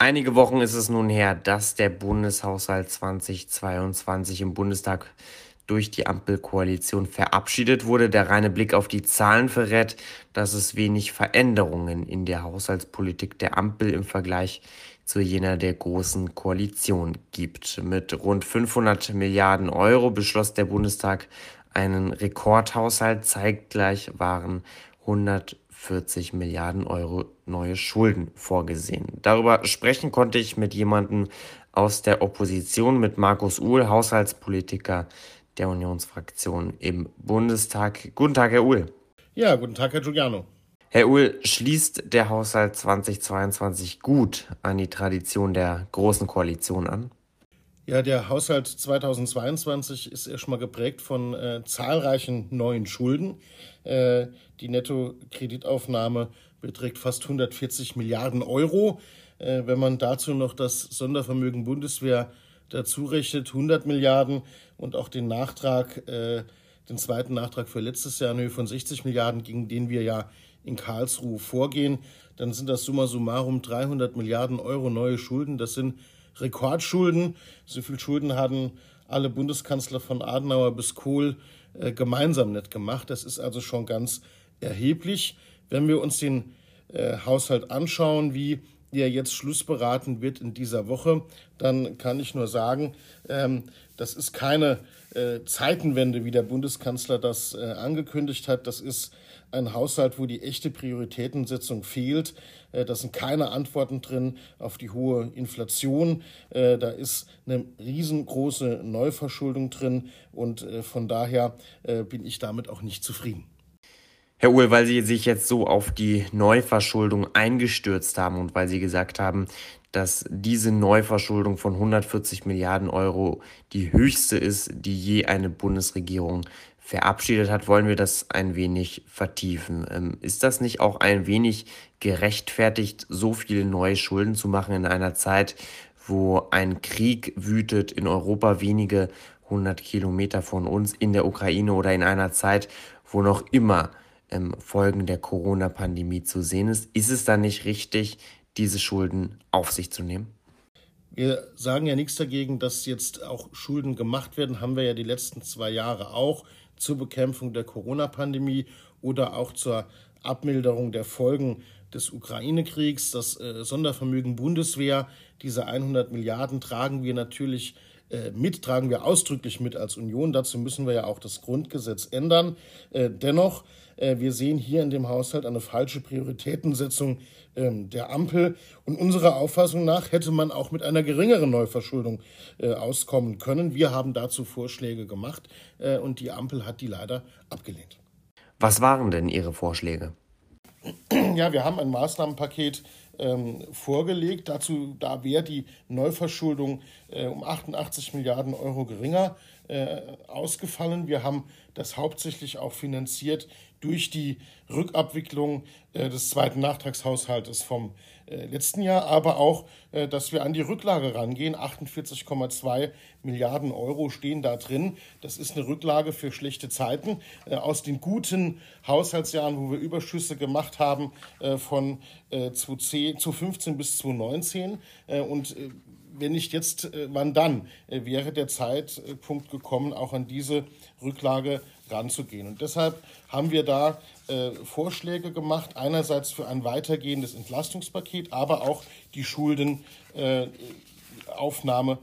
Einige Wochen ist es nun her, dass der Bundeshaushalt 2022 im Bundestag durch die Ampelkoalition verabschiedet wurde. Der reine Blick auf die Zahlen verrät, dass es wenig Veränderungen in der Haushaltspolitik der Ampel im Vergleich zu jener der großen Koalition gibt. Mit rund 500 Milliarden Euro beschloss der Bundestag einen Rekordhaushalt. Zeitgleich waren 140 Milliarden Euro neue Schulden vorgesehen. Darüber sprechen konnte ich mit jemandem aus der Opposition, mit Markus Uhl, Haushaltspolitiker der Unionsfraktion im Bundestag. Guten Tag, Herr Uhl. Ja, guten Tag, Herr Giuliano. Herr Uhl, schließt der Haushalt 2022 gut an die Tradition der Großen Koalition an? Ja, der Haushalt 2022 ist erstmal geprägt von äh, zahlreichen neuen Schulden. Äh, die Nettokreditaufnahme beträgt fast 140 Milliarden Euro. Äh, wenn man dazu noch das Sondervermögen Bundeswehr dazu rechnet, 100 Milliarden und auch den Nachtrag, äh, den zweiten Nachtrag für letztes Jahr in Höhe von 60 Milliarden, gegen den wir ja in Karlsruhe vorgehen, dann sind das summa summarum 300 Milliarden Euro neue Schulden. Das sind Rekordschulden. So viel Schulden hatten alle Bundeskanzler von Adenauer bis Kohl äh, gemeinsam nicht gemacht. Das ist also schon ganz erheblich. Wenn wir uns den äh, Haushalt anschauen, wie der jetzt schlussberaten wird in dieser Woche, dann kann ich nur sagen, ähm, das ist keine äh, Zeitenwende, wie der Bundeskanzler das äh, angekündigt hat. Das ist ein Haushalt, wo die echte Prioritätensetzung fehlt. Äh, da sind keine Antworten drin auf die hohe Inflation. Da ist eine riesengroße Neuverschuldung drin und von daher bin ich damit auch nicht zufrieden. Herr Uhl, weil Sie sich jetzt so auf die Neuverschuldung eingestürzt haben und weil Sie gesagt haben, dass diese Neuverschuldung von 140 Milliarden Euro die höchste ist, die je eine Bundesregierung verabschiedet hat, wollen wir das ein wenig vertiefen. Ähm, ist das nicht auch ein wenig gerechtfertigt, so viele neue Schulden zu machen in einer Zeit, wo ein Krieg wütet in Europa wenige hundert Kilometer von uns in der Ukraine oder in einer Zeit, wo noch immer ähm, Folgen der Corona-Pandemie zu sehen ist? Ist es dann nicht richtig, diese Schulden auf sich zu nehmen? Wir sagen ja nichts dagegen, dass jetzt auch Schulden gemacht werden, haben wir ja die letzten zwei Jahre auch zur Bekämpfung der Corona-Pandemie oder auch zur Abmilderung der Folgen des Ukraine-Kriegs. Das äh, Sondervermögen Bundeswehr, diese 100 Milliarden tragen wir natürlich äh, mit, tragen wir ausdrücklich mit als Union. Dazu müssen wir ja auch das Grundgesetz ändern. Äh, dennoch, äh, wir sehen hier in dem Haushalt eine falsche Prioritätensetzung ähm, der Ampel. Und unserer Auffassung nach hätte man auch mit einer geringeren Neuverschuldung auskommen können. Wir haben dazu Vorschläge gemacht und die Ampel hat die leider abgelehnt. Was waren denn Ihre Vorschläge? Ja, wir haben ein Maßnahmenpaket ähm, vorgelegt. Dazu, da wäre die Neuverschuldung äh, um 88 Milliarden Euro geringer äh, ausgefallen. Wir haben das hauptsächlich auch finanziert durch die Rückabwicklung äh, des zweiten Nachtragshaushaltes vom äh, letzten Jahr, aber auch, äh, dass wir an die Rücklage rangehen. 48,2 Milliarden Euro stehen da drin. Das ist eine Rücklage für schlechte Zeiten äh, aus den guten Haushaltsjahren, wo wir Überschüsse gemacht haben äh, von 2015 bis 2019 und wenn nicht jetzt, äh, wann dann, äh, wäre der Zeitpunkt gekommen, auch an diese Rücklage ranzugehen. Und deshalb haben wir da äh, Vorschläge gemacht, einerseits für ein weitergehendes Entlastungspaket, aber auch die Schuldenaufnahme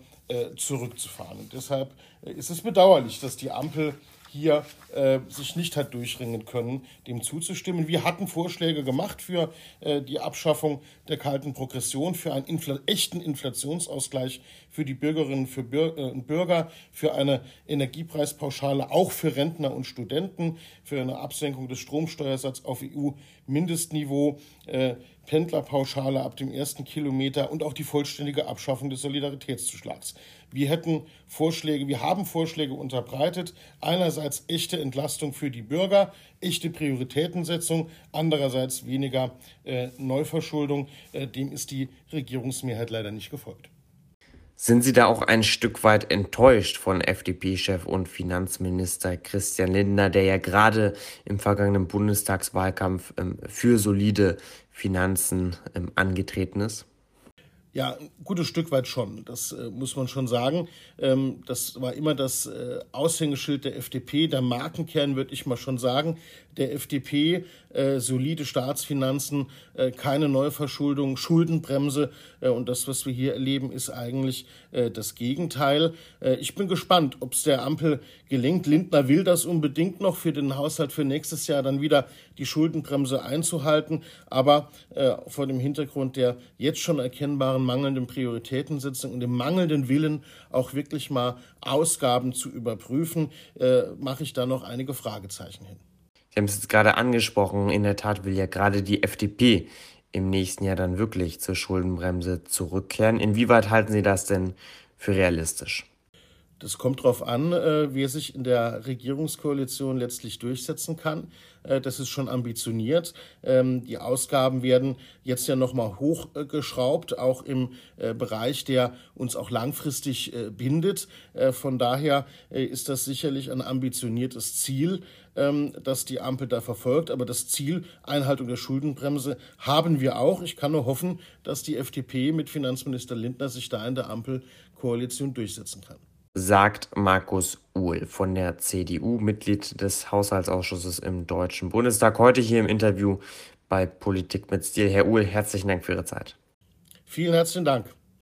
zurückzufahren. Und deshalb ist es bedauerlich, dass die Ampel hier äh, sich nicht hat durchringen können, dem zuzustimmen. Wir hatten Vorschläge gemacht für äh, die Abschaffung der kalten Progression, für einen Infl echten Inflationsausgleich für die Bürgerinnen für Bür äh, und Bürger, für eine Energiepreispauschale auch für Rentner und Studenten, für eine Absenkung des Stromsteuersatzes auf EU-Mindestniveau. Äh, Pendlerpauschale ab dem ersten Kilometer und auch die vollständige Abschaffung des Solidaritätszuschlags. Wir hätten Vorschläge, wir haben Vorschläge unterbreitet. Einerseits echte Entlastung für die Bürger, echte Prioritätensetzung, andererseits weniger äh, Neuverschuldung. Äh, dem ist die Regierungsmehrheit leider nicht gefolgt. Sind Sie da auch ein Stück weit enttäuscht von FDP-Chef und Finanzminister Christian Lindner, der ja gerade im vergangenen Bundestagswahlkampf ähm, für solide Finanzen ähm, angetreten ist? Ja, ein gutes Stück weit schon. Das äh, muss man schon sagen. Ähm, das war immer das äh, Aushängeschild der FDP, der Markenkern, würde ich mal schon sagen. Der FDP äh, solide Staatsfinanzen, äh, keine Neuverschuldung, Schuldenbremse. Äh, und das, was wir hier erleben, ist eigentlich äh, das Gegenteil. ich bin gespannt, ob es der Ampel gelingt. Lindner will das unbedingt noch für den Haushalt für nächstes Jahr dann wieder die Schuldenbremse einzuhalten. Aber vor dem Hintergrund der jetzt schon erkennbaren mangelnden Prioritätensetzung und dem mangelnden Willen, auch wirklich mal Ausgaben zu überprüfen, äh, mache ich da noch einige Fragezeichen hin. Sie haben es jetzt gerade angesprochen, in der Tat will ja gerade die FDP im nächsten Jahr dann wirklich zur Schuldenbremse zurückkehren. Inwieweit halten Sie das denn für realistisch? Das kommt darauf an, äh, wie er sich in der Regierungskoalition letztlich durchsetzen kann. Äh, das ist schon ambitioniert. Ähm, die Ausgaben werden jetzt ja nochmal hochgeschraubt, auch im äh, Bereich, der uns auch langfristig bindet. Von daher ist das sicherlich ein ambitioniertes Ziel, ähm, das die Ampel da verfolgt. Aber das Ziel Einhaltung der Schuldenbremse haben wir auch. Ich kann nur hoffen, dass die FDP mit Finanzminister Lindner sich da in der Ampelkoalition durchsetzen kann sagt Markus Uhl von der CDU, Mitglied des Haushaltsausschusses im Deutschen Bundestag, heute hier im Interview bei Politik mit Stil. Herr Uhl, herzlichen Dank für Ihre Zeit. Vielen herzlichen Dank.